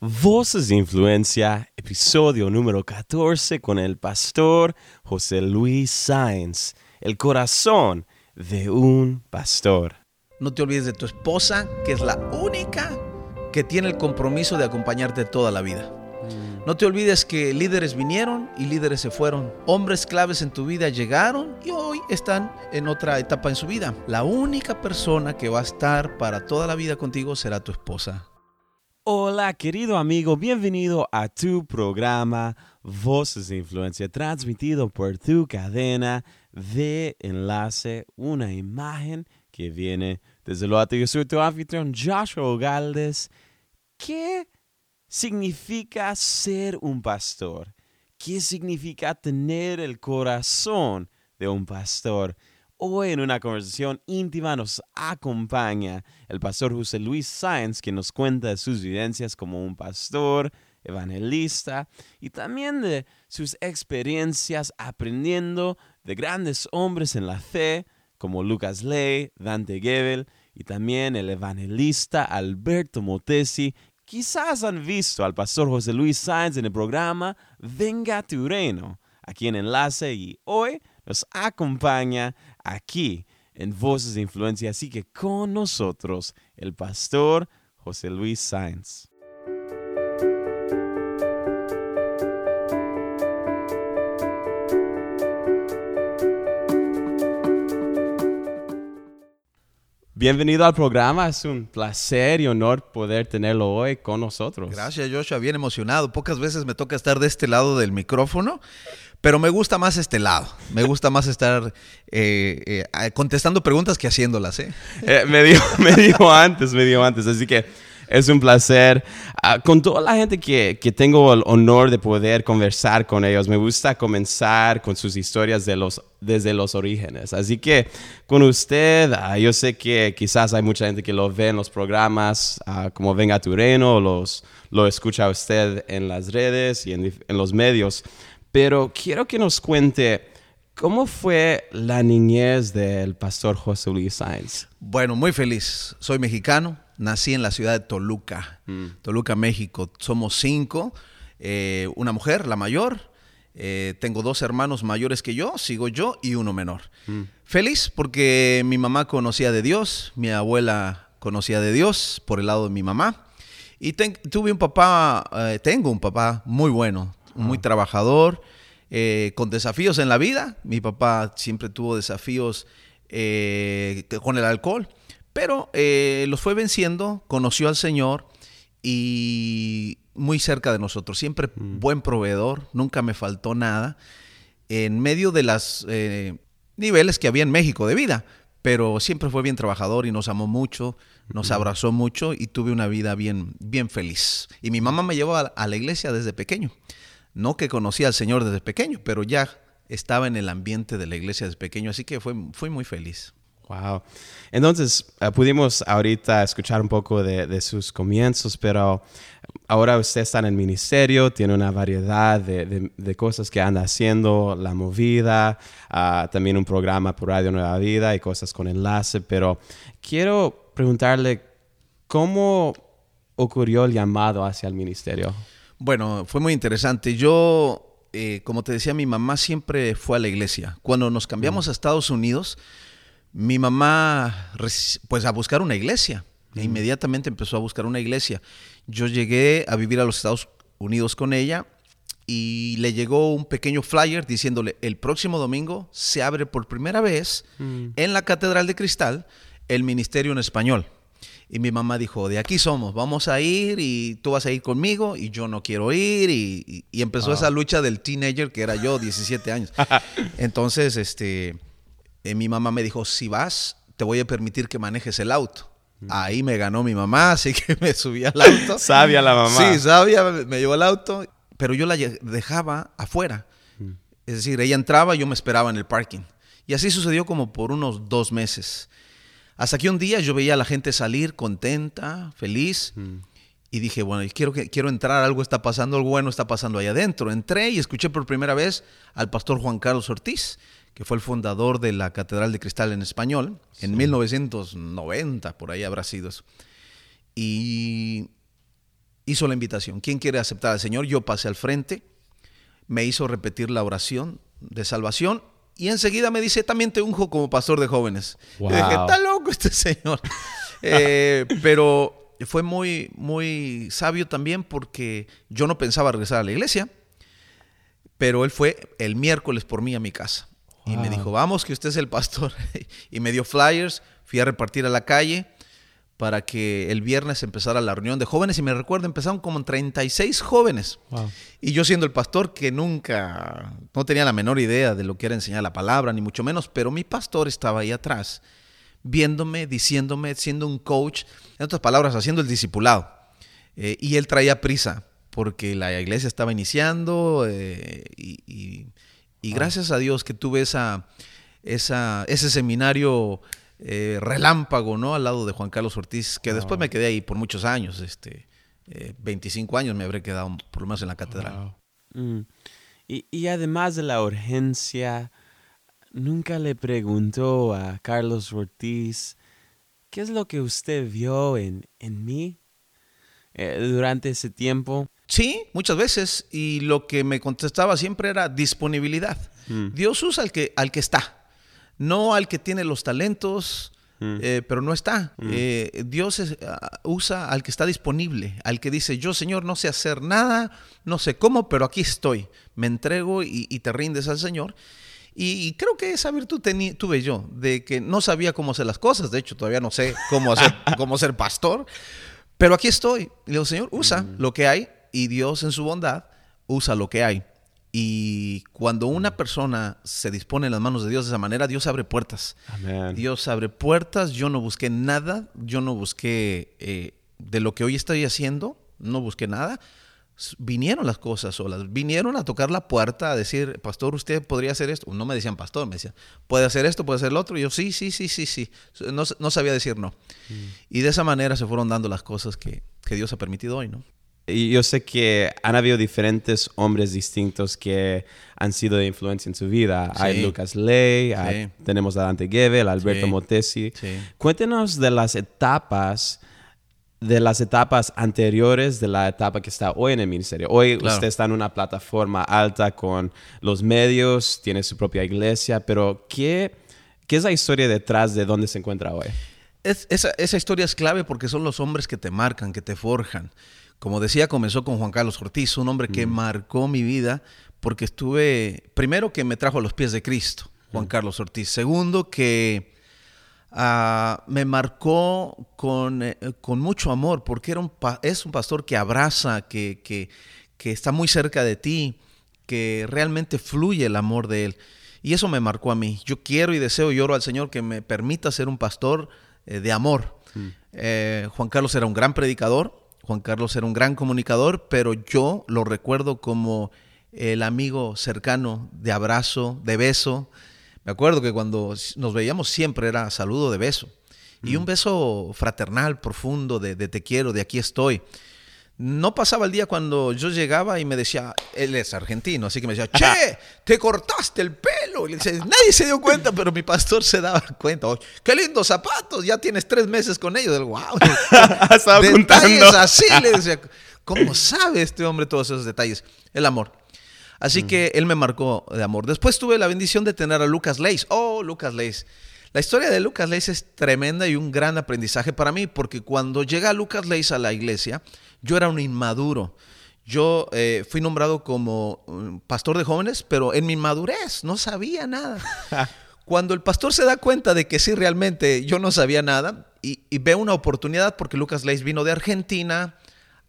Voces de Influencia, episodio número 14 con el pastor José Luis Sáenz, el corazón de un pastor. No te olvides de tu esposa, que es la única que tiene el compromiso de acompañarte toda la vida. No te olvides que líderes vinieron y líderes se fueron. Hombres claves en tu vida llegaron y hoy están en otra etapa en su vida. La única persona que va a estar para toda la vida contigo será tu esposa. Hola querido amigo, bienvenido a tu programa Voces de Influencia, transmitido por tu cadena de enlace, una imagen que viene desde lo alto. Yo soy tu anfitrión Joshua Galdes. ¿Qué significa ser un pastor? ¿Qué significa tener el corazón de un pastor? Hoy en una conversación íntima nos acompaña el pastor José Luis Sáenz, que nos cuenta de sus vivencias como un pastor, evangelista y también de sus experiencias aprendiendo de grandes hombres en la fe como Lucas Ley, Dante Gebel y también el evangelista Alberto Motesi. Quizás han visto al pastor José Luis Sáenz en el programa Venga tu reino, aquí en Enlace y hoy nos acompaña aquí en Voces de Influencia. Así que con nosotros el pastor José Luis Sáenz. Bienvenido al programa, es un placer y honor poder tenerlo hoy con nosotros. Gracias Joshua, bien emocionado. Pocas veces me toca estar de este lado del micrófono, pero me gusta más este lado. Me gusta más estar eh, eh, contestando preguntas que haciéndolas. ¿eh? me, dijo, me dijo antes, me dijo antes, así que es un placer. Ah, con toda la gente que, que, tengo el honor de poder conversar con ellos, me gusta comenzar con sus historias de los, desde los orígenes. Así que con usted, ah, yo sé que quizás hay mucha gente que lo ve en los programas ah, como Venga tu Reino, los, lo escucha usted en las redes y en, en los medios, pero quiero que nos cuente... ¿Cómo fue la niñez del pastor José Luis Sáenz? Bueno, muy feliz. Soy mexicano, nací en la ciudad de Toluca, Mm. Toluca, México. Somos cinco, eh, una mujer, la mayor. eh, tengo dos hermanos mayores que yo, sigo yo y uno menor. Mm. Feliz porque mi mamá conocía de Dios, mi abuela conocía de Dios por el lado de mi mamá. Y ten- tuve un papá, eh, tengo un papá muy bueno, muy trabajador, eh, con desafíos en la vida. Mi papá siempre tuvo desafíos eh, con el alcohol, pero eh, los fue venciendo, conoció al Señor y muy cerca de nosotros. Siempre buen proveedor, nunca me faltó nada. En medio de los niveles que había en México de vida, pero siempre fue bien trabajador y nos amó mucho, nos abrazó mucho y tuve una vida bien, bien feliz. Y mi mamá me llevó a, a la iglesia desde pequeño. No que conocía al Señor desde pequeño, pero ya estaba en el ambiente de la iglesia desde pequeño, así que fue, muy feliz. Wow. Entonces, eh, pudimos ahorita escuchar un poco de, sus comienzos, pero ahora usted está en el ministerio, tiene una variedad de, cosas que anda haciendo, la movida, ah, también un programa por Radio Nueva Vida y cosas con enlace, pero quiero preguntarle, ¿cómo ocurrió el llamado hacia el ministerio? Bueno, fue muy interesante. Yo, eh, como te decía, mi mamá siempre fue a la iglesia. Cuando nos cambiamos a Estados Unidos, mi mamá, pues a buscar una iglesia. E inmediatamente empezó a buscar una iglesia. Yo llegué a vivir a los Estados Unidos con ella y le llegó un pequeño flyer diciéndole, el próximo domingo se abre por primera vez en la Catedral de Cristal el ministerio en español. Y mi mamá dijo, de aquí somos, vamos a ir y tú vas a ir conmigo y yo no quiero ir. Y, y- y empezó esa lucha del teenager que era yo, 17 años. Entonces, este, eh, mi mamá me dijo, si vas, te voy a permitir que manejes el auto. Ahí me ganó mi mamá, así que me subí al auto. Sabia la mamá. Sí, sabia, me, llevó al auto, pero yo la dejaba afuera. Es decir, ella entraba, yo me esperaba en el parking. Y así sucedió como por unos dos meses. Hasta que un día yo veía a la gente salir contenta, feliz. Y dije, bueno, quiero, quiero entrar, algo está pasando, algo bueno está pasando ahí adentro. Entré y escuché por primera vez al pastor Juan Carlos Ortiz, que fue el fundador de la Catedral de Cristal en español, en 1990, por ahí habrá sido eso. Y, hizo la invitación. ¿Quién quiere aceptar al Señor? Yo pasé al frente, me hizo repetir la oración de salvación y enseguida me dice, también te unjo como pastor de jóvenes. Wow. Y dije, está loco este señor. Eh, pero fue muy, muy sabio también porque yo no pensaba regresar a la iglesia, pero él fue el miércoles por mí a mi casa. Y me dijo, vamos, que usted es el pastor. y me dio flyers, fui a repartir a la calle para que el viernes empezara la reunión de jóvenes. Y me recuerdo, empezaron como 36 jóvenes. Wow. Y yo siendo el pastor que nunca, no tenía la menor idea de lo que era enseñar la palabra, ni mucho menos, pero mi pastor estaba ahí atrás, viéndome, diciéndome, siendo un coach, en otras palabras, haciendo el discipulado. Eh, y él traía prisa, porque la iglesia estaba iniciando eh, y, y- y gracias a Dios que tuve esa, esa, ese seminario eh, relámpago, ¿no? Al lado de Juan Carlos Ortiz, que después me quedé ahí por muchos años, este, eh, 25 años me habré quedado por lo menos en la catedral. Wow. Mm. Y, y además de la urgencia, nunca le preguntó a Carlos Ortiz qué es lo que usted vio en, en mí eh, durante ese tiempo. Sí, muchas veces. Y lo que me contestaba siempre era disponibilidad. Mm. Dios usa al que, al que está, no al que tiene los talentos, Mm. eh, pero no está. Eh, Dios es- ah, usa al que está disponible, al que dice, yo Señor no sé hacer nada, no sé cómo, pero aquí estoy. Me entrego y, y te rindes al Señor. Y, y creo que esa virtud tuve yo, de que no sabía cómo hacer las cosas. De hecho, todavía no sé cómo, hacer, cómo ser pastor. Pero aquí estoy. Y le digo, Señor, usa lo que hay. Y Dios en su bondad usa lo que hay. Y cuando una persona se dispone en las manos de Dios de esa manera, Dios abre puertas. Amén. Dios abre puertas. Yo no busqué nada. Yo no busqué eh, de lo que hoy estoy haciendo. No busqué nada. Vinieron las cosas solas. Vinieron a tocar la puerta a decir, pastor, usted podría hacer esto. No me decían pastor, me decían, puede hacer esto, puede hacer lo otro. Y yo, sí, sí, sí, sí, sí. No, no sabía decir no. Y de esa manera se fueron dando las cosas que, que Dios ha permitido hoy, ¿no? Y yo sé que han habido diferentes hombres distintos que han sido de influencia en su vida. Hay Sí. Lucas Ley, hay- Sí. tenemos a Dante Gebel, Alberto Sí. Motesi. Cuéntenos de las etapas, de las etapas anteriores de la etapa que está hoy en el ministerio. Hoy Claro. usted está en una plataforma alta con los medios, tiene su propia iglesia, pero ¿qué, qué es la historia detrás de dónde se encuentra hoy? Es- esa, esa historia es clave porque son los hombres que te marcan, que te forjan. Como decía, comenzó con Juan Carlos Ortiz, un hombre que marcó mi vida porque estuve, primero que me trajo a los pies de Cristo, Juan Carlos Ortiz. Segundo que ah, me marcó con, eh, con mucho amor porque era un es un pastor que abraza, que, que, que está muy cerca de ti, que realmente fluye el amor de él. Y eso me marcó a mí. Yo quiero y deseo y oro al Señor que me permita ser un pastor eh, de amor. Eh, Juan Carlos era un gran predicador, Juan Carlos era un gran comunicador, pero yo lo recuerdo como el amigo cercano de abrazo, de beso. Me acuerdo que cuando nos veíamos siempre era saludo de beso. Y un beso fraternal, profundo, de, de te quiero, de aquí estoy. No pasaba el día cuando yo llegaba y me decía, él es argentino, así que me decía, che, te cortaste el pelo. Y le decía, nadie se dio cuenta, pero mi pastor se daba cuenta. "Oye, qué lindos zapatos, ya tienes tres meses con ellos. Del, wow. Estaba detalles así. Le decía, ¿cómo sabe este hombre todos esos detalles? El amor. Así que él me marcó de amor. Después tuve la bendición de tener a Lucas Leis. Oh, Lucas Leis. La historia de Lucas Leis es tremenda y un gran aprendizaje para mí, porque cuando llega Lucas Leis a la iglesia, yo era un inmaduro. Yo eh, fui nombrado como mm, pastor de jóvenes, pero en mi inmadurez no sabía nada. Cuando el pastor se da cuenta de que sí, realmente yo no sabía nada y, y ve una oportunidad porque Lucas Leis vino de Argentina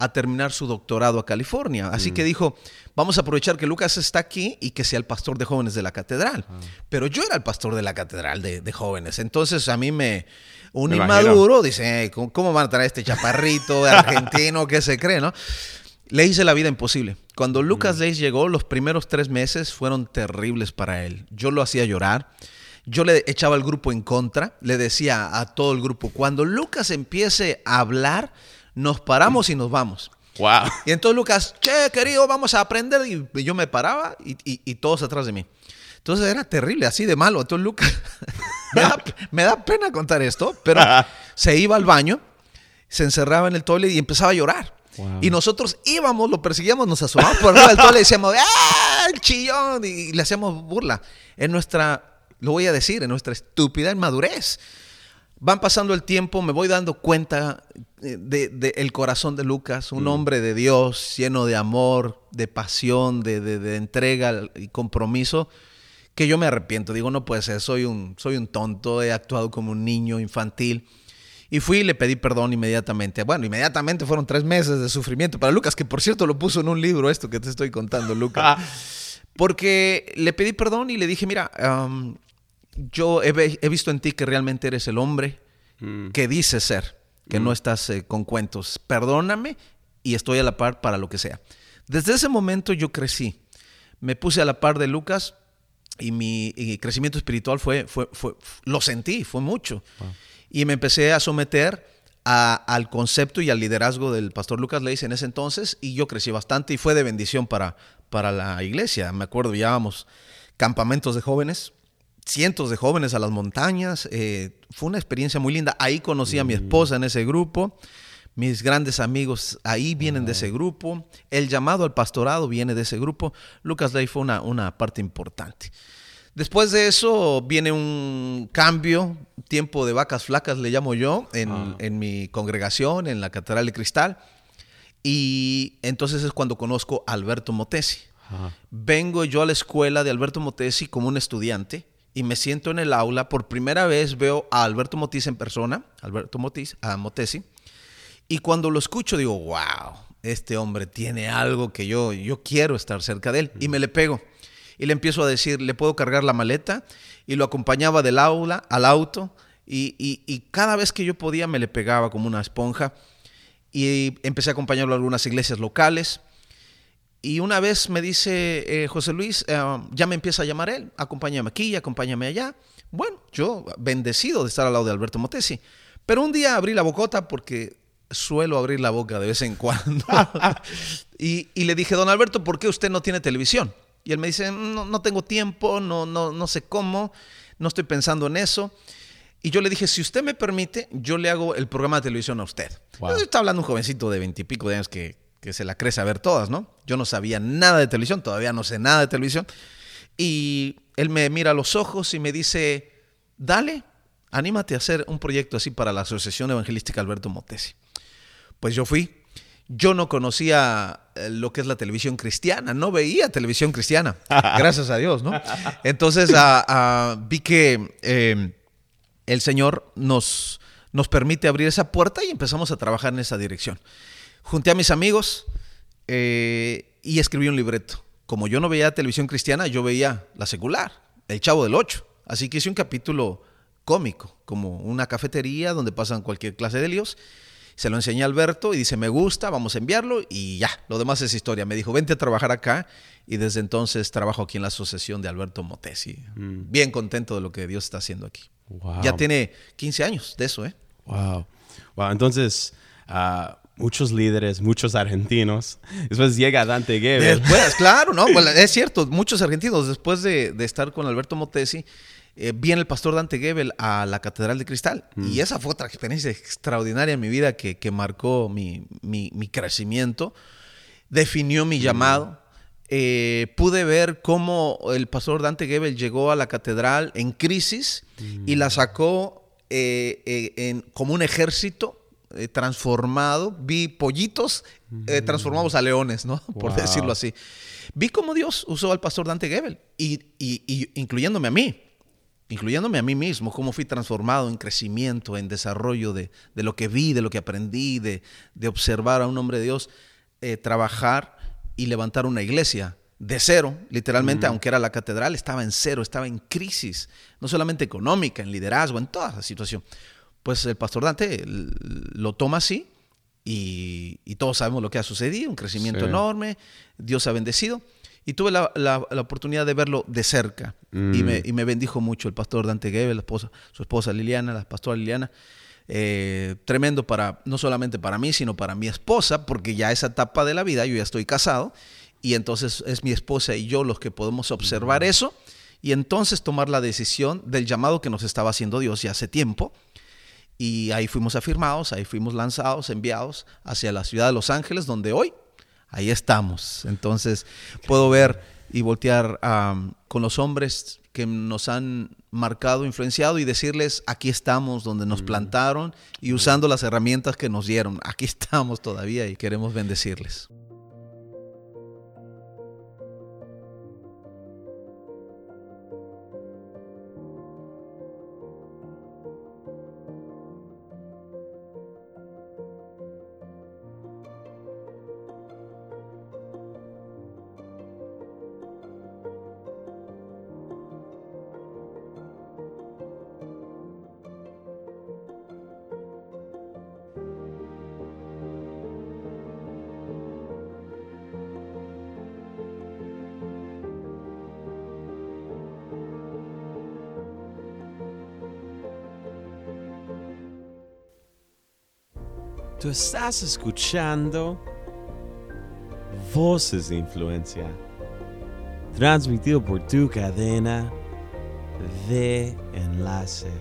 a terminar su doctorado a California. Así que dijo, vamos a aprovechar que Lucas está aquí y que sea el pastor de jóvenes de la catedral. Pero yo era el pastor de la catedral de, de jóvenes. Entonces a mí me... Un Me imagino. inmaduro dice, "Eh, ¿cómo, ¿cómo van a traer este chaparrito argentino que se cree, no? Le hice la vida imposible. Cuando Lucas Leis llegó, los primeros tres meses fueron terribles para él. Yo lo hacía llorar. Yo le echaba al grupo en contra. Le decía a todo el grupo, cuando Lucas empiece a hablar, nos paramos y nos vamos. Wow. Y entonces Lucas, che, querido, vamos a aprender. Y y yo me paraba y, y- y todos atrás de mí. Entonces era terrible, así de malo. Entonces Lucas, me, da, me da pena contar esto, pero se iba al baño, se encerraba en el toilet y empezaba a llorar. Y nosotros íbamos, lo perseguíamos, nos asomábamos por arriba del todo, le decíamos, ¡ah, el chillón! Y, le hacíamos burla. En nuestra, lo voy a decir, en nuestra estúpida inmadurez. Van pasando el tiempo, me voy dando cuenta del eh, de, el corazón de Lucas, un mm. hombre de Dios, lleno de amor, de pasión, de, de, entrega y compromiso, que yo me arrepiento. Digo, no puede ser, soy un, soy un tonto, he actuado como un niño infantil. Y fui y le pedí perdón inmediatamente. Bueno, inmediatamente fueron tres meses de sufrimiento para Lucas, que por cierto lo puso en un libro esto que te estoy contando, Lucas. Porque le pedí perdón y le dije, mira, yo he, visto en ti que realmente eres el hombre mm. que dices ser, que no mm. estás eh, con cuentos. Perdóname y estoy a la par para lo que sea. Desde ese momento yo crecí. Me puse a la par de Lucas y mi crecimiento espiritual fue, fue, fue, lo sentí, fue mucho y me empecé a someter al concepto y al liderazgo del pastor Lucas Leis en ese entonces y yo crecí bastante y fue de bendición para, para la iglesia. Me acuerdo, llevábamos campamentos de jóvenes, cientos de jóvenes a las montañas. Eh, fue una experiencia muy linda. Ahí conocí a mi mm. esposa en ese grupo. Mis grandes amigos ahí vienen de ese grupo. El llamado al pastorado viene de ese grupo. Lucas Ley fue una, una parte importante. Después de eso viene un cambio, tiempo de vacas flacas le llamo yo, en, ah. mi congregación, en la Catedral de Cristal. Y entonces es cuando conozco a Alberto Motesi. Vengo yo a la escuela de Alberto Motesi como un estudiante y me siento en el aula. Por primera vez veo a Alberto Motesi en persona, Alberto Motesi, a Motesi. Y cuando lo escucho digo, wow, este hombre tiene algo que yo, yo quiero estar cerca de él. Y me le pego y le empiezo a decir, ¿le puedo cargar la maleta? Y lo acompañaba del aula al auto y, cada vez que yo podía me le pegaba como una esponja y empecé a acompañarlo a algunas iglesias locales. Y una vez me dice eh, José Luis, eh, ya me empieza a llamar él, acompáñame aquí, acompáñame allá. Bueno, yo bendecido de estar al lado de Alberto Motesi. Pero un día abrí la bocota porque suelo abrir la boca de vez en cuando. y, y, le dije, don Alberto, ¿por qué usted no tiene televisión? Y él me dice, no, tengo tiempo, no, no, no sé cómo, no estoy pensando en eso. Y yo le dije, si usted me permite, yo le hago el programa de televisión a usted. Está hablando un jovencito de veintipico de años que, que, se la crece a ver todas, ¿no? Yo no sabía nada de televisión, todavía no sé nada de televisión. Y él me mira a los ojos y me dice, dale, anímate a hacer un proyecto así para la Asociación Evangelística Alberto Motesi. Pues yo fui, yo no conocía eh, lo que es la televisión cristiana, no veía televisión cristiana, gracias a Dios, ¿no? Entonces vi que eh, el Señor nos, nos permite abrir esa puerta y empezamos a trabajar en esa dirección. Junté a mis amigos eh, y escribí un libreto. Como yo no veía televisión cristiana, yo veía la secular, El Chavo del Ocho. Así que hice un capítulo cómico, como una cafetería donde pasan cualquier clase de líos se lo enseñé a Alberto y dice, me gusta, vamos a enviarlo y ya, lo demás es historia. Me dijo, vente a trabajar acá y desde entonces trabajo aquí en la asociación de Alberto Motesi. Mm. Bien contento de lo que Dios está haciendo aquí. Ya tiene 15 años de eso, ¿eh? Wow. Wow, entonces... Uh, muchos líderes, muchos argentinos. Después llega Dante Gebel. Después, claro, no, es cierto, muchos argentinos. Después de, de estar con Alberto Motesi, eh, viene el pastor Dante Gebel a la Catedral de Cristal. Y mm. esa fue otra experiencia extraordinaria en mi vida que, marcó mi, crecimiento, definió mi mm. llamado. Eh, pude ver cómo el pastor Dante Gebel llegó a la catedral en crisis y la mm. sacó eh, en, como un ejército transformado. Vi pollitos transformados a leones, ¿no? Por decirlo así. Vi cómo Dios usó al pastor Dante Gebel, y, y incluyéndome a mí incluyéndome a mí mismo, cómo fui transformado en crecimiento, en desarrollo de, lo que vi, de lo que aprendí, de, observar a un hombre de Dios eh, trabajar y levantar una iglesia de cero, literalmente, aunque era la catedral, estaba en cero, estaba en crisis, no solamente económica, en liderazgo, en toda la situación. Pues el pastor Dante lo toma así y, todos sabemos lo que ha sucedido, un crecimiento enorme, Dios ha bendecido. Y tuve la, oportunidad de verlo de cerca mm. y, me, bendijo mucho el pastor Dante Gebel, la esposa, su esposa Liliana, la pastora Liliana. Eh, tremendo para, no solamente para mí, sino para mi esposa, porque ya esa etapa de la vida, yo ya estoy casado, y entonces es mi esposa y yo los que podemos observar eso y entonces tomar la decisión del llamado que nos estaba haciendo Dios ya hace tiempo Y ahí fuimos afirmados, ahí fuimos lanzados, enviados hacia la ciudad de Los Ángeles, donde hoy, ahí estamos. Entonces, puedo ver y voltear con los hombres que nos han marcado, influenciado y decirles, aquí estamos donde nos plantaron y usando las herramientas que nos dieron. Aquí estamos todavía y queremos bendecirles. Estás escuchando Voces de Influencia, transmitido por tu cadena de enlace.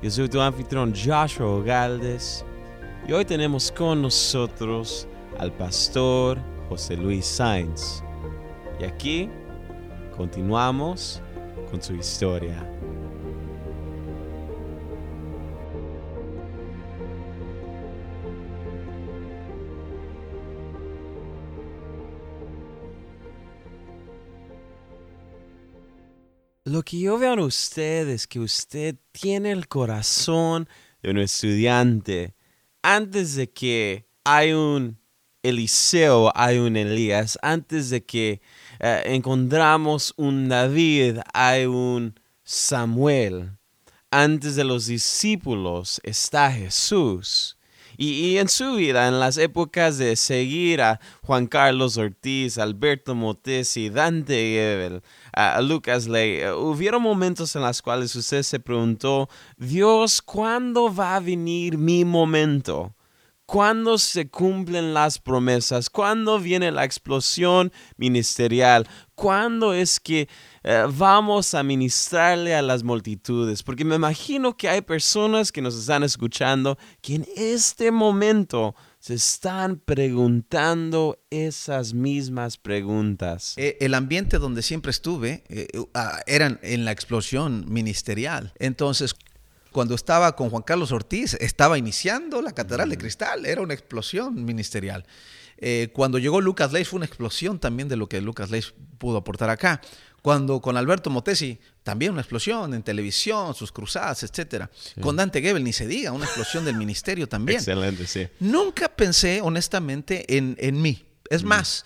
Yo soy tu anfitrión Joshua Galdes y hoy tenemos con nosotros al pastor José Luis Sainz. Y aquí continuamos con su historia. Lo que yo veo en usted es que usted tiene el corazón de un estudiante. Antes de que hay un Eliseo, hay un Elías. Antes de que eh, encontramos un David, hay un Samuel. Antes de los discípulos está Jesús. Y, en su vida, en las épocas de seguir a Juan Carlos Ortiz, Alberto Motesi, Dante Gebel, a Lucas Ley, eh, hubieron momentos en los cuales usted se preguntó, Dios, ¿cuándo va a venir mi momento? ¿Cuándo se cumplen las promesas? ¿Cuándo viene la explosión ministerial? ¿Cuándo es que eh, vamos a ministrarle a las multitudes? Porque me imagino que hay personas que nos están escuchando que en este momento se están preguntando esas mismas preguntas. Eh, el ambiente donde siempre estuve eh, ah, eran en la explosión ministerial. Entonces, cuando estaba con Juan Carlos Ortiz, estaba iniciando la Catedral de Cristal, era una explosión ministerial. Eh, cuando llegó Lucas Leis fue una explosión también de lo que Lucas Leis pudo aportar acá. Cuando con Alberto Motesi, también una explosión en televisión, sus cruzadas, etcétera. Con Dante Gebel, ni se diga, una explosión del ministerio también. Excelente, sí. Nunca pensé, honestamente, en, en mí. Es mm. más,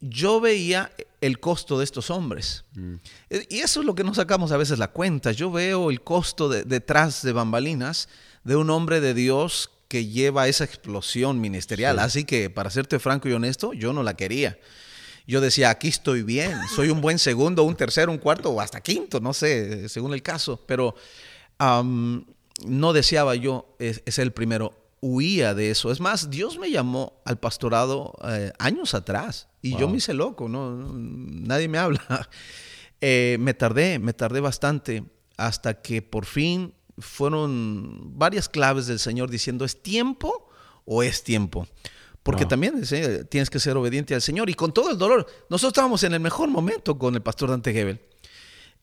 yo veía el costo de estos hombres. Mm. Eh, y eso es lo que no sacamos a veces la cuenta. Yo veo el costo detrás de bambalinas de un hombre de Dios que lleva esa explosión ministerial. Así que, para serte franco y honesto, yo no la quería. Yo decía, aquí estoy bien, soy un buen segundo, un tercero, un cuarto o hasta quinto, no sé, según el caso. Pero no deseaba yo ser el primero, huía de eso. Es más, Dios me llamó al pastorado eh, años atrás y yo me hice loco, ¿no? nadie me habla. Eh, me tardé, me tardé bastante hasta que por fin fueron varias claves del Señor diciendo, ¿es tiempo o es tiempo? Porque también tienes que ser obediente al Señor y con todo el dolor. Nosotros estábamos en el mejor momento con el pastor Dante Gebel.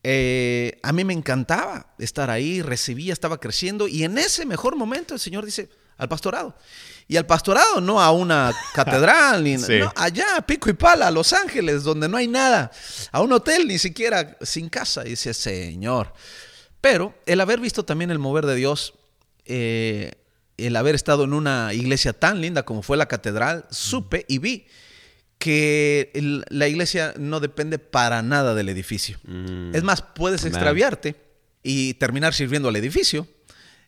Eh, a mí me encantaba estar ahí, recibía, estaba creciendo y en ese mejor momento el Señor dice al pastorado. Y al pastorado, no a una catedral, ni no, allá, pico y pala, a Los Ángeles, donde no hay nada, a un hotel ni siquiera sin casa. Y dice, Señor, pero el haber visto también el mover de Dios, eh, el haber estado en una iglesia tan linda como fue la catedral, supe y vi que la iglesia no depende para nada del edificio. Mm. Es más, puedes extraviarte y terminar sirviendo al edificio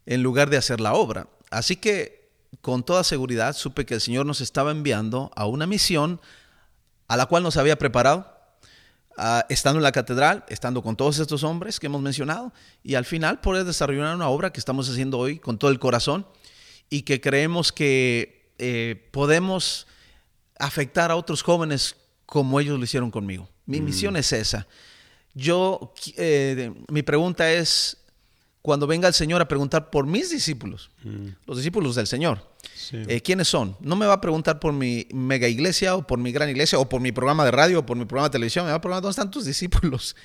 en lugar de hacer la obra. Así que con toda seguridad supe que el Señor nos estaba enviando a una misión a la cual nos había preparado Ah, estando en la catedral, estando con todos estos hombres que hemos mencionado, y al final poder desarrollar una obra que estamos haciendo hoy con todo el corazón y que creemos que eh, podemos afectar a otros jóvenes como ellos lo hicieron conmigo. Mi mm. misión es esa. Yo, eh, mi pregunta es, cuando venga el Señor a preguntar por mis discípulos, Mm. los discípulos del Señor. Sí. Eh, ¿Quiénes son? No me va a preguntar por mi mega iglesia o por mi gran iglesia o por mi programa de radio o por mi programa de televisión. Me va a preguntar dónde están tus discípulos.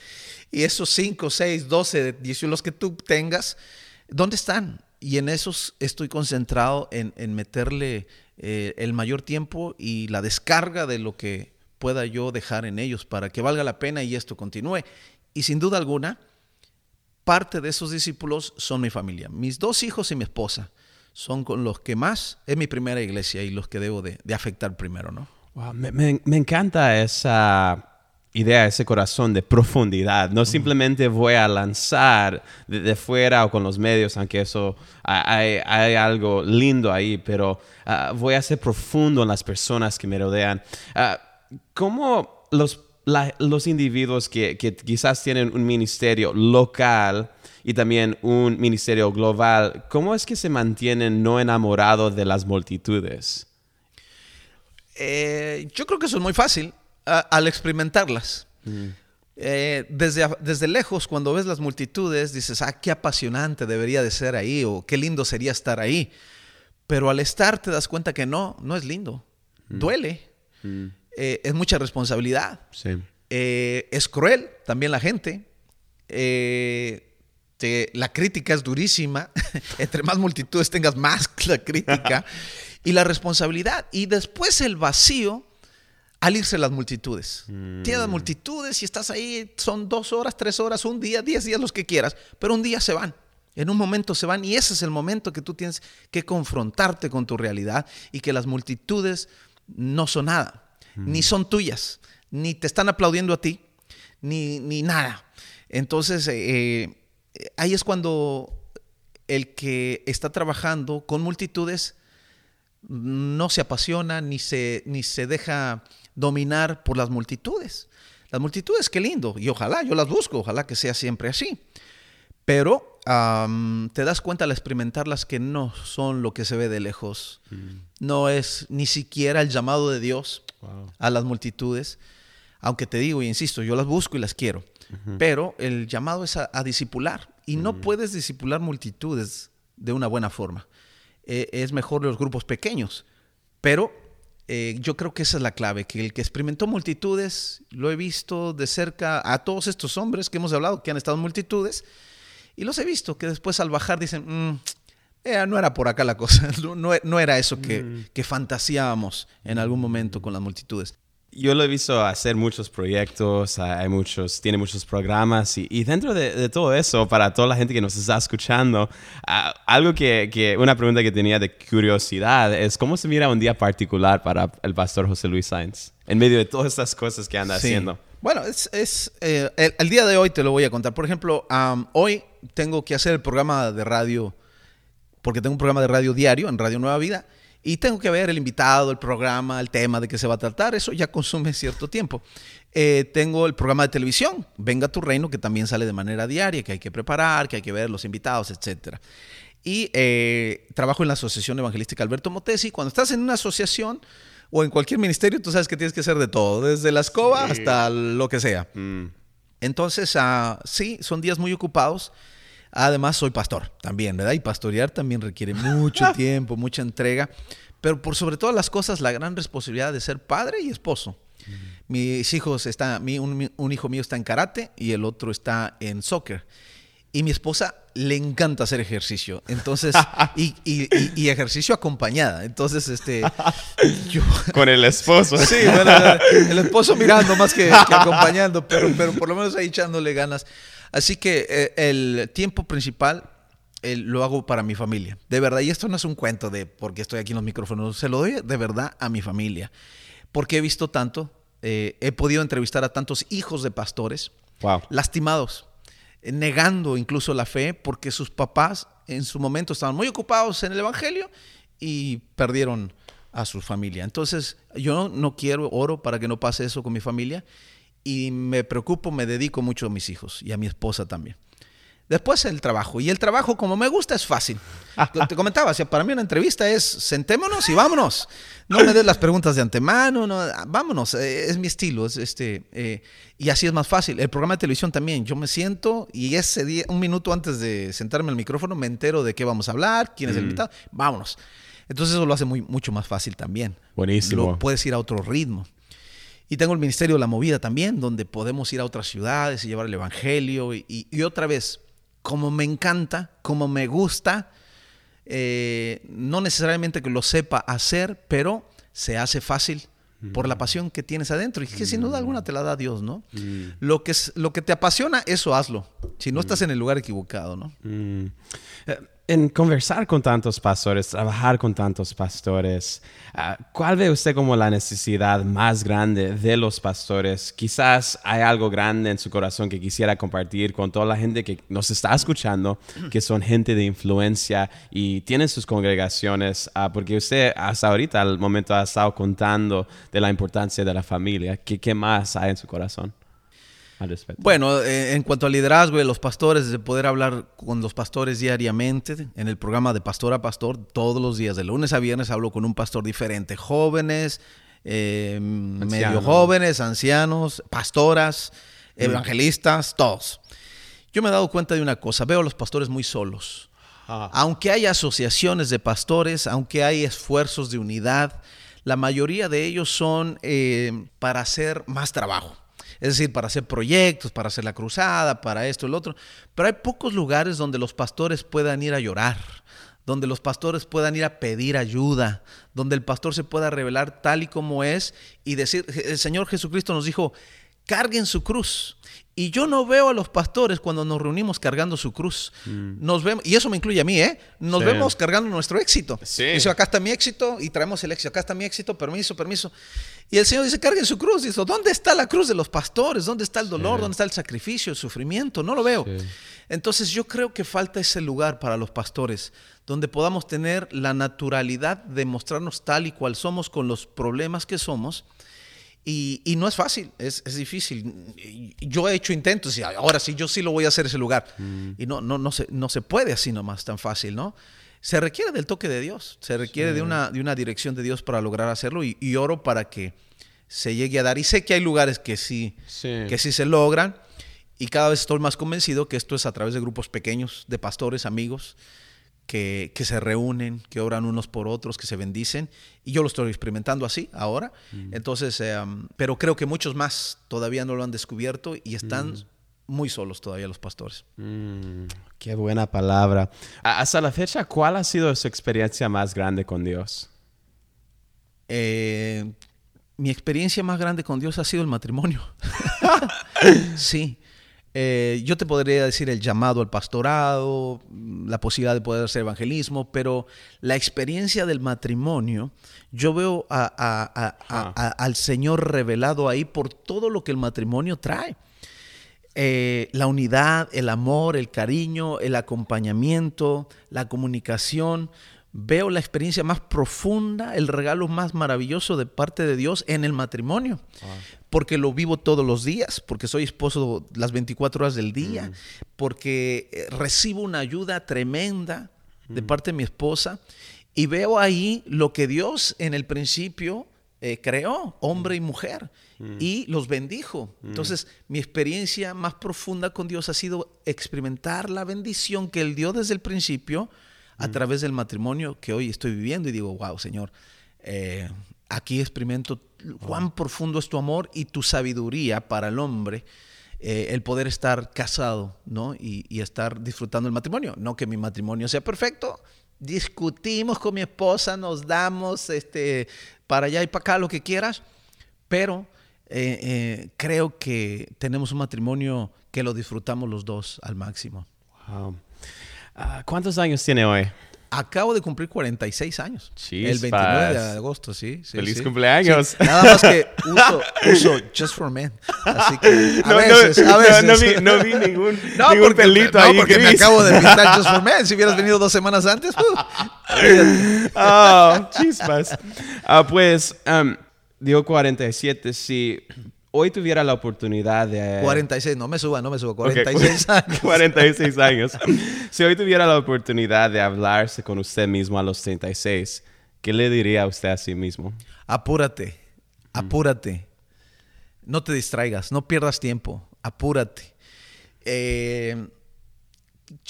Y esos 5, 6, 12, 18, los que tú tengas, ¿dónde están? Y en esos estoy concentrado en, en meterle eh, el mayor tiempo y la descarga de lo que pueda yo dejar en ellos para que valga la pena y esto continúe. Y sin duda alguna, parte de esos discípulos son mi familia. Mis dos hijos y mi esposa son con los que más es mi primera iglesia y los que debo de, de afectar primero, ¿no? Wow, me, me- me encanta esa idea, ese corazón de profundidad. No simplemente voy a lanzar de, fuera o con los medios, aunque eso ha- hay, hay algo lindo ahí, pero ah, voy a ser profundo en las personas que me rodean. Ah, ¿Cómo los, la- los individuos que, que quizás tienen un ministerio local y también un ministerio global, cómo es que se mantienen no enamorados de las multitudes? Eh, yo creo que eso es muy fácil a- al experimentarlas. Eh, desde, desde lejos, cuando ves las multitudes, dices, ah, qué apasionante debería de ser ahí o qué lindo sería estar ahí. Pero al estar te das cuenta que no, no es lindo. Duele. Eh, es mucha responsabilidad. Sí. Eh, es cruel también la gente. Eh, te- la crítica es durísima. Entre más multitudes tengas, más la crítica. y la responsabilidad. Y después el vacío al irse las multitudes. Tienes las multitudes y estás ahí, son dos horas, tres horas, un día, diez días, los que quieras, pero un día se van. En un momento se van y ese es el momento que tú tienes que confrontarte con tu realidad y que las multitudes no son nada, ni son tuyas, ni te están aplaudiendo a ti, ni, ni nada. Entonces, eh, eh, ahí es cuando el que está trabajando con multitudes no se apasiona ni se, ni se deja dominar por las multitudes. Las multitudes, qué lindo, y ojalá, yo las busco, ojalá que sea siempre así. Pero te das cuenta al experimentarlas que no son lo que se ve de lejos. No es ni siquiera el llamado de Dios Wow. a las multitudes. Aunque te digo y insisto, yo las busco y las quiero. Pero el llamado es a, a disipular. Y no puedes disipular multitudes de una buena forma. Eh, es mejor los grupos pequeños. Pero eh, yo creo que esa es la clave, que el que experimentó multitudes, lo he visto de cerca a todos estos hombres que hemos hablado, que han estado en multitudes, y los he visto que después al bajar dicen, "Mm, eh, no era por acá la cosa, no, no- no era eso que, que fantaseábamos en algún momento con las multitudes. Yo lo he visto hacer muchos proyectos, hay muchos, tiene muchos programas y, y dentro de, de todo eso, para toda la gente que nos está escuchando, ah, algo que, que, una pregunta que tenía de curiosidad es cómo se mira un día particular para el pastor José Luis Sainz en medio de todas estas cosas que anda Sí. haciendo. Bueno, es, es, eh, el, el día de hoy te lo voy a contar. Por ejemplo, hoy tengo que hacer el programa de radio, porque tengo un programa de radio diario en Radio Nueva Vida, y tengo que ver el invitado, el programa, el tema de qué se va a tratar. Eso ya consume cierto tiempo. Eh, tengo el programa de televisión, Venga tu Reino, que también sale de manera diaria, que hay que preparar, que hay que ver los invitados, etcétera. Y eh, trabajo en la Asociación Evangelística Alberto Motesi. Cuando estás en una asociación o en cualquier ministerio, tú sabes que tienes que hacer de todo, desde la escoba hasta lo que sea. Mm, Entonces, ah, sí, son días muy ocupados. Además, soy pastor también, ¿verdad? Y pastorear también requiere mucho tiempo, mucha entrega. Pero por sobre todas las cosas, la gran responsabilidad de ser padre y esposo. Mis hijos están, un, un hijo mío está en karate y el otro está en soccer. Y mi esposa le encanta hacer ejercicio. Entonces, y, y- y- y ejercicio acompañada. Entonces, este, yo, Con el esposo. Sí, bueno, el esposo mirando más que, que acompañando, pero, pero por lo menos ahí echándole ganas. Así que eh, el tiempo principal eh, lo hago para mi familia. De verdad, y esto no es un cuento de porque estoy aquí en los micrófonos, se lo doy de verdad a mi familia. Porque he visto tanto, eh, he podido entrevistar a tantos hijos de pastores Wow. lastimados, eh, negando incluso la fe porque sus papás en su momento estaban muy ocupados en el Evangelio y perdieron a su familia. Entonces yo no quiero, oro para que no pase eso con mi familia y me preocupo, me dedico mucho a mis hijos y a mi esposa también. Después el trabajo. Y el trabajo, como me gusta, es fácil. Te comentaba, si para mí una entrevista es sentémonos y vámonos. No me des las preguntas de antemano, no, vámonos. Eh, es mi estilo. Es este, eh, y así es más fácil. El programa de televisión también. Yo me siento y ese día, un minuto antes de sentarme al micrófono, me entero de qué vamos a hablar, quién es el mm. invitado. Vámonos. Entonces eso lo hace muy, mucho más fácil también. Buenísimo. puedes ir a otro ritmo. Y tengo el Ministerio de la Movida también, donde podemos ir a otras ciudades y llevar el Evangelio. Y, otra vez, como me encanta, como me gusta, eh, no necesariamente que lo sepa hacer, pero se hace fácil por la mm. pasión que tienes adentro y que sin duda alguna te la da Dios, ¿no? Mm. Lo, que, lo que te apasiona, eso hazlo, si no estás mm. en el lugar equivocado, ¿no? Eh, en conversar con tantos pastores, trabajar con tantos pastores, ah, ¿cuál ve usted como la necesidad más grande de los pastores? Quizás hay algo grande en su corazón que quisiera compartir con toda la gente que nos está escuchando, que son gente de influencia y tienen sus congregaciones, ah, porque usted hasta ahorita, al momento, ha estado contando de la importancia de la familia. ¿Qué, qué más hay en su corazón? Bueno, eh, en cuanto al liderazgo de los pastores, de poder hablar con los pastores diariamente, en el programa de pastor a pastor, todos los días, de lunes a viernes, hablo con un pastor diferente, jóvenes, eh, medio jóvenes, ancianos, pastoras, mm. evangelistas, todos. Yo me he dado cuenta de una cosa, veo a los pastores muy solos. Ah. Aunque hay asociaciones de pastores, aunque hay esfuerzos de unidad, la mayoría de ellos son eh, para hacer más trabajo es decir, para hacer proyectos, para hacer la cruzada, para esto, el otro. Pero hay pocos lugares donde los pastores puedan ir a llorar, donde los pastores puedan ir a pedir ayuda, donde el pastor se pueda revelar tal y como es y decir, el Señor Jesucristo nos dijo, carguen su cruz. Y yo no veo a los pastores cuando nos reunimos cargando su cruz. Mm. Nos vemos, y eso me incluye a mí, ¿eh? Nos vemos cargando nuestro éxito. Sí. Dice, acá está mi éxito y traemos el éxito. Acá está mi éxito, permiso, permiso. Y el Señor dice, carguen su cruz. Dice, ¿dónde está la cruz de los pastores? ¿Dónde está el dolor? ¿Dónde está el sacrificio, el sufrimiento? No lo veo. Entonces yo creo que falta ese lugar para los pastores, donde podamos tener la naturalidad de mostrarnos tal y cual somos con los problemas que somos y, no es fácil, es, difícil. Yo he hecho intentos y ahora sí, yo sí lo voy a hacer ese lugar. Mm. Y no, no, no, se, no se puede así nomás tan fácil, ¿no? Se requiere del toque de Dios, se requiere de, una, de una dirección de Dios para lograr hacerlo y, oro para que se llegue a dar. Y sé que hay lugares que sí, que sí se logran y cada vez estoy más convencido que esto es a través de grupos pequeños, de pastores, amigos, que, se reúnen, que obran unos por otros, que se bendicen. Y yo lo estoy experimentando así ahora. Mm. Entonces, eh, pero creo que muchos más todavía no lo han descubierto y están mm. muy solos todavía los pastores. Mm, qué buena palabra. Hasta la fecha, ¿cuál ha sido su experiencia más grande con Dios? Eh, mi experiencia más grande con Dios ha sido el matrimonio. sí. Eh, yo te podría decir el llamado al pastorado, la posibilidad de poder hacer evangelismo, pero la experiencia del matrimonio, yo veo al Señor revelado ahí por todo lo que el matrimonio trae. Eh, la unidad, el amor, el cariño, el acompañamiento, la comunicación. Veo la experiencia más profunda, el regalo más maravilloso de parte de Dios en el matrimonio porque lo vivo todos los días, porque soy esposo las 24 horas del día, mm. porque eh, recibo una ayuda tremenda de mm. parte de mi esposa y veo ahí lo que Dios en el principio eh, creó, hombre y mujer, mm. y los bendijo. Entonces, mi experiencia más profunda con Dios ha sido experimentar la bendición que Él dio desde el principio a través del matrimonio que hoy estoy viviendo y digo, wow, Señor, eh, aquí experimento cuán profundo es tu amor y tu sabiduría para el hombre. Eh, el poder estar casado, ¿no? Y, estar disfrutando el matrimonio. No que mi matrimonio sea perfecto. Discutimos con mi esposa, nos damos este, para allá y para acá lo que quieras, pero eh, eh, creo que tenemos un matrimonio que lo disfrutamos los dos al máximo. Ah, ¿Cuántos años tiene hoy? Acabo de cumplir 46 años. el 29 de agosto, sí. ¡Feliz cumpleaños! nada más que uso, uso Just for Men. Así que a no, veces, no, a veces. No, vi, no vi ningún, ningún pelito ahí. No, porque me acabo de pintar Just for Men. Si hubieras venido dos semanas antes, uh, oh, chispas. Ah, pues, um, digo 47, sí. Hoy tuviera la oportunidad de... 46, no me suba, no me suba, 46 Ok, años. 46 años. si hoy tuviera la oportunidad de hablarse con usted mismo a los 36, ¿qué le diría a usted a sí mismo? Apúrate, apúrate. No te distraigas, no pierdas tiempo, apúrate. Eh,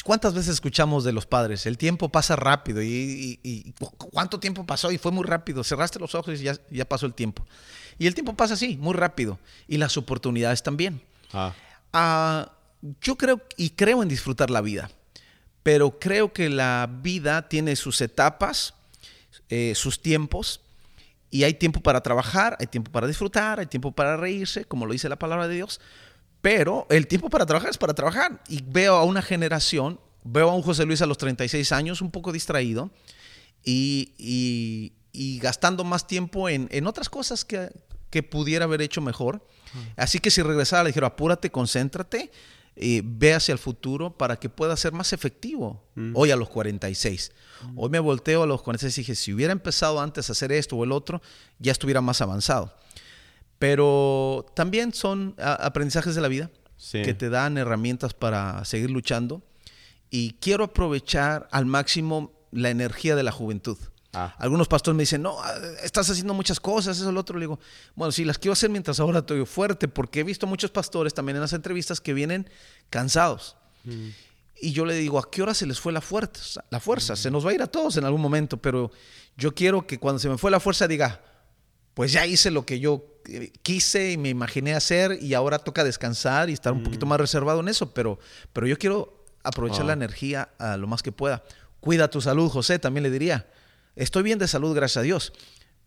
¿Cuántas veces escuchamos de los padres? El tiempo pasa rápido y, y- y ¿cu- ¿cuánto tiempo pasó? Y fue muy rápido. Cerraste los ojos y ya, ya pasó el tiempo. Y el tiempo pasa así, muy rápido. Y las oportunidades también. Ah, Ah, yo creo y creo en disfrutar la vida, pero creo que la vida tiene sus etapas, eh, sus tiempos, y hay tiempo para trabajar, hay tiempo para disfrutar, hay tiempo para reírse, como lo dice la palabra de Dios, pero el tiempo para trabajar es para trabajar. Y veo a una generación, veo a un José Luis a los 36 años un poco distraído y, y- y gastando más tiempo en, en otras cosas que, que pudiera haber hecho mejor. Así que si regresara, le dijeron, apúrate, concéntrate, eh, ve hacia el futuro para que pueda ser más efectivo hoy a los 46. Hoy me volteo a los 46 y dije, si hubiera empezado antes a hacer esto o el otro, ya estuviera más avanzado. Pero también son aprendizajes de la vida Sí. que te dan herramientas para seguir luchando. Y quiero aprovechar al máximo la energía de la juventud. Ah. Algunos pastores me dicen, no, ah, estás haciendo muchas cosas, eso, lo otro. Le digo, bueno, sí, las quiero hacer mientras ahora estoy fuerte, porque he visto muchos pastores también en las entrevistas que vienen cansados. Y yo le digo, ¿a qué hora se les fue la fuerza? La fuerza, se nos va a ir a todos en algún momento, pero yo quiero que cuando se me fue la fuerza diga, pues ya hice lo que yo eh, quise y me imaginé hacer y ahora toca descansar y estar un poquito más reservado en eso, pero, pero yo quiero aprovechar Ah. la energía a lo más que pueda. Cuida tu salud, José, también le diría. Estoy bien de salud, gracias a Dios,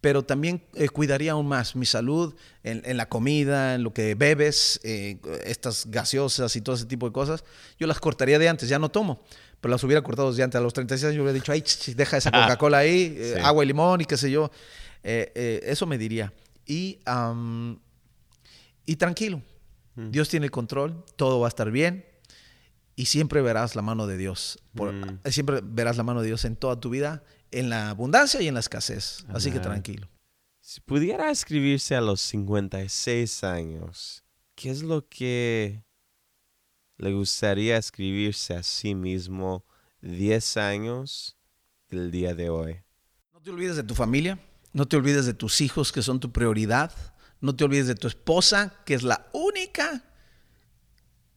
pero también eh, cuidaría aún más mi salud en, en la comida, en lo que bebes, eh, estas gaseosas y todo ese tipo de cosas. Yo las cortaría de antes, ya no tomo, pero las hubiera cortado desde antes. A los 36 años yo hubiera dicho, ay, ch, deja esa Coca-Cola ahí, eh, Sí. agua y limón y qué sé yo. Eso me diría. Y, tranquilo, Dios tiene el control, todo va a estar bien y siempre verás la mano de Dios. Por- Mm. Siempre verás la mano de Dios en toda tu vida, en la abundancia y en la escasez. Así que tranquilo. Si pudiera escribirse a los 56 años, ¿qué es lo que le gustaría escribirse a sí mismo 10 años del día de hoy? No te olvides de tu familia, no te olvides de tus hijos que son tu prioridad, no te olvides de tu esposa que es la única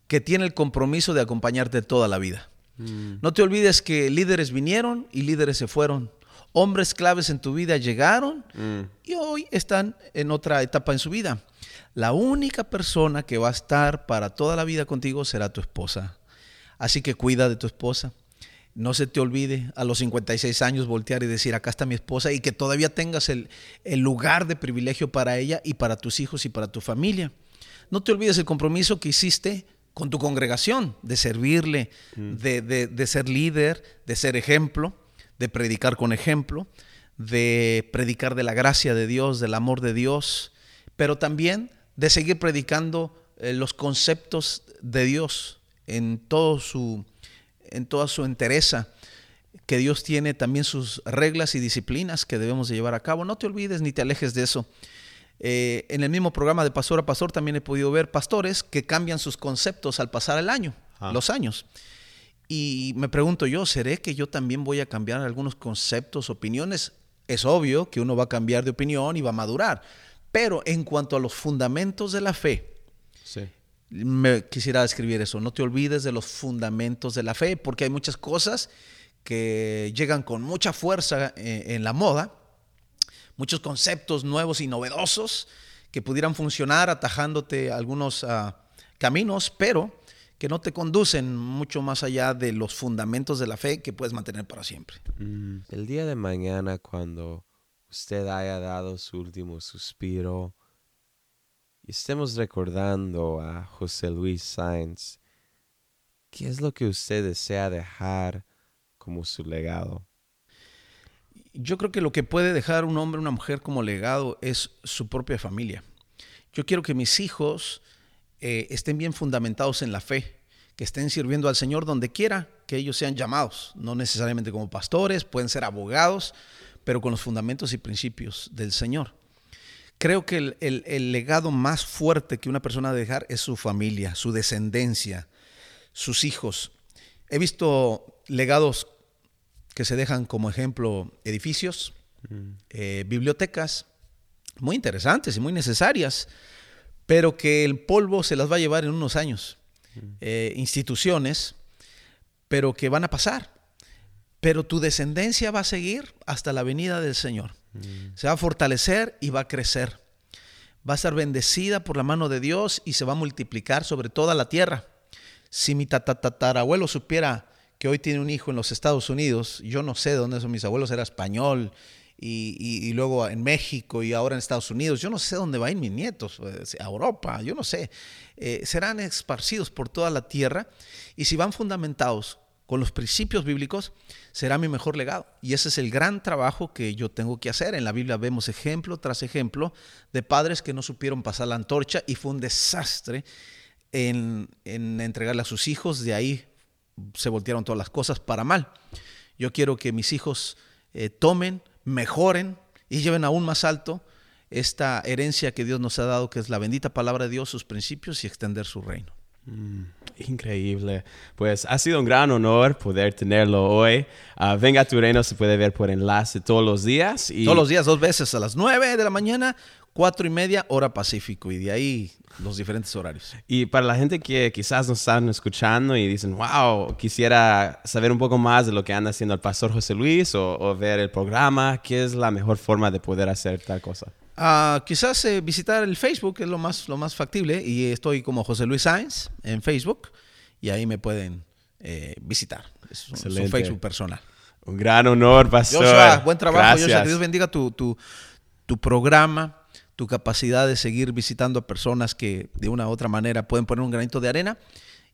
que tiene el compromiso de acompañarte toda la vida. No te olvides que líderes vinieron y líderes se fueron. Hombres claves en tu vida llegaron Mm, y hoy están en otra etapa en su vida. La única persona que va a estar para toda la vida contigo será tu esposa. Así que cuida de tu esposa. No se te olvide a los 56 años voltear y decir, acá está mi esposa y que todavía tengas el, el lugar de privilegio para ella y para tus hijos y para tu familia. No te olvides el compromiso que hiciste con tu congregación, de servirle, de, de- de ser líder, de ser ejemplo, de predicar con ejemplo, de predicar de la gracia de Dios, del amor de Dios, pero también de seguir predicando eh, los conceptos de Dios en todo su en toda su entereza, que Dios tiene también sus reglas y disciplinas que debemos de llevar a cabo. No te olvides ni te alejes de eso. Eh, en el mismo programa de Pastor a Pastor también he podido ver pastores que cambian sus conceptos al pasar el año, Ah. los años. Y me pregunto yo, ¿seré que yo también voy a cambiar algunos conceptos, opiniones? Es obvio que uno va a cambiar de opinión y va a madurar. Pero en cuanto a los fundamentos de la fe, sí. me quisiera describir eso. No te olvides de los fundamentos de la fe, porque hay muchas cosas que llegan con mucha fuerza eh, en la moda, muchos conceptos nuevos y novedosos que pudieran funcionar atajándote algunos ah, caminos, pero que no te conducen mucho más allá de los fundamentos de la fe que puedes mantener para siempre. Mm, El día de mañana, cuando usted haya dado su último suspiro y estemos recordando a José Luis Sainz, ¿qué es lo que usted desea dejar como su legado? Yo creo que lo que puede dejar un hombre una mujer como legado es su propia familia. Yo quiero que mis hijos eh, estén bien fundamentados en la fe, que estén sirviendo al Señor donde quiera que ellos sean llamados, no necesariamente como pastores, pueden ser abogados, pero con los fundamentos y principios del Señor. Creo que el legado más fuerte que una persona debe dejar es su familia, su descendencia, sus hijos. He visto legados que se dejan como ejemplo edificios, eh, bibliotecas, muy interesantes y muy necesarias, pero que el polvo se las va a llevar en unos años. Eh, instituciones, pero que van a pasar. Pero tu descendencia va a seguir hasta la venida del Señor. Se va a fortalecer y va a crecer. Va a estar bendecida por la mano de Dios y se va a multiplicar sobre toda la tierra. Si mi tatarabuelo supiera que hoy tiene un hijo en los Estados Unidos, yo no sé de dónde son mis abuelos, era español, y luego en México y ahora en Estados Unidos, yo no sé dónde van mis nietos, pues, a Europa, yo no sé. Eh, serán esparcidos por toda la tierra y si van fundamentados con los principios bíblicos, será mi mejor legado. Y ese es el gran trabajo que yo tengo que hacer. En la Biblia vemos ejemplo tras ejemplo de padres que no supieron pasar la antorcha y fue un desastre en, en entregarle a sus hijos. De ahí se voltearon todas las cosas para mal. Yo quiero que mis hijos eh, tomen, mejoren y lleven aún más alto esta herencia que Dios nos ha dado, que es la bendita palabra de Dios, sus principios y extender su reino. Increíble. Pues ha sido un gran honor poder tenerlo hoy. Ah, Venga a tu reino se puede ver por enlace todos los días. Y Todos los días, dos veces, a las 9 de la mañana, cuatro y media, hora Pacífico, y de ahí los diferentes horarios. Y para la gente que quizás nos están escuchando y dicen, wow, quisiera saber un poco más de lo que anda haciendo el pastor José Luis o, o ver el programa, ¿qué es la mejor forma de poder hacer tal cosa? Ah, quizás eh, visitar el Facebook es lo más, lo más factible, y estoy como José Luis Sáenz en Facebook, y ahí me pueden eh, visitar. Es un, su. Facebook personal. Un gran honor, pastor. Joshua, buen trabajo, Joshua. Gracias. Que Dios bendiga tu, tu, tu programa, tu capacidad de seguir visitando a personas que de una u otra manera pueden poner un granito de arena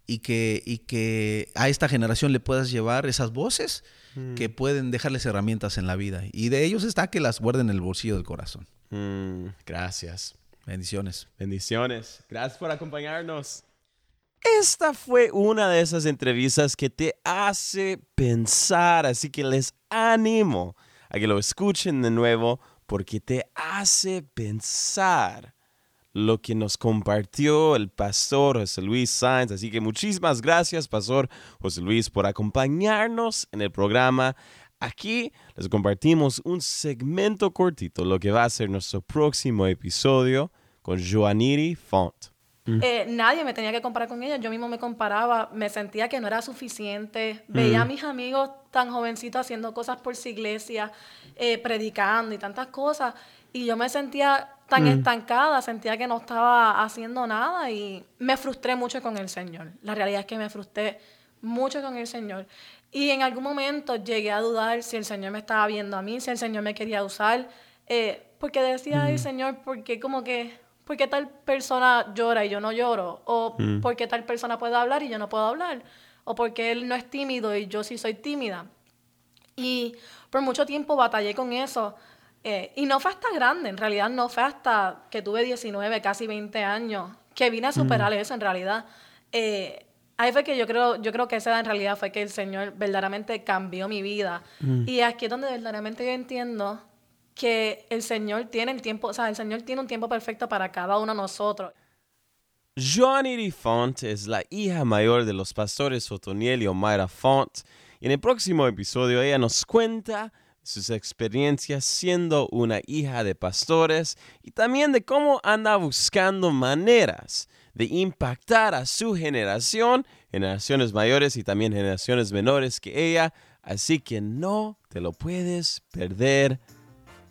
y que, y que a esta generación le puedas llevar esas voces que pueden dejarles herramientas en la vida. Y de ellos está que las guarden en el bolsillo del corazón. Mm, gracias. Bendiciones. Bendiciones. Gracias por acompañarnos. Esta fue una de esas entrevistas que te hace pensar, así que les animo a que lo escuchen de nuevo porque te hace pensar lo que nos compartió el pastor José Luis Sáenz. Así que muchísimas gracias, pastor José Luis, por acompañarnos en el programa. Aquí les compartimos un segmento cortito, lo que va a ser nuestro próximo episodio con Joaniri Font. Eh, nadie me tenía que comparar con ella, yo mismo me comparaba, me sentía que no era suficiente, veía a mis amigos tan jovencitos haciendo cosas por su iglesia, eh, predicando y tantas cosas, y yo me sentía tan estancada, sentía que no estaba haciendo nada y me frustré mucho con el Señor. La realidad es que me frustré mucho con el Señor. Y en algún momento llegué a dudar si el Señor me estaba viendo a mí, si el Señor me quería usar, eh, porque decía, ay Señor, ¿por qué como que, por qué tal persona llora y yo no lloro? O ¿por qué tal persona puede hablar y yo no puedo hablar? O porque él no es tímido y yo sí soy tímida. Y por mucho tiempo batallé con eso. eh, y no fue hasta grande, en realidad no fue hasta que tuve 19, casi 20 años, que vine a superar eso en realidad. Eh, ahí fue que yo creo, yo creo que esa edad en realidad fue que el Señor verdaderamente cambió mi vida. Y aquí es donde verdaderamente yo entiendo que el Señor tiene el tiempo, o sea, el Señor tiene un tiempo perfecto para cada uno de nosotros. Joaniri Font es la hija mayor de los pastores Otoniel y Omaira Font. Y en el próximo episodio ella nos cuenta sus experiencias siendo una hija de pastores y también de cómo anda buscando maneras de impactar a su generación, generaciones mayores y también generaciones menores que ella. Así que no te lo puedes perder.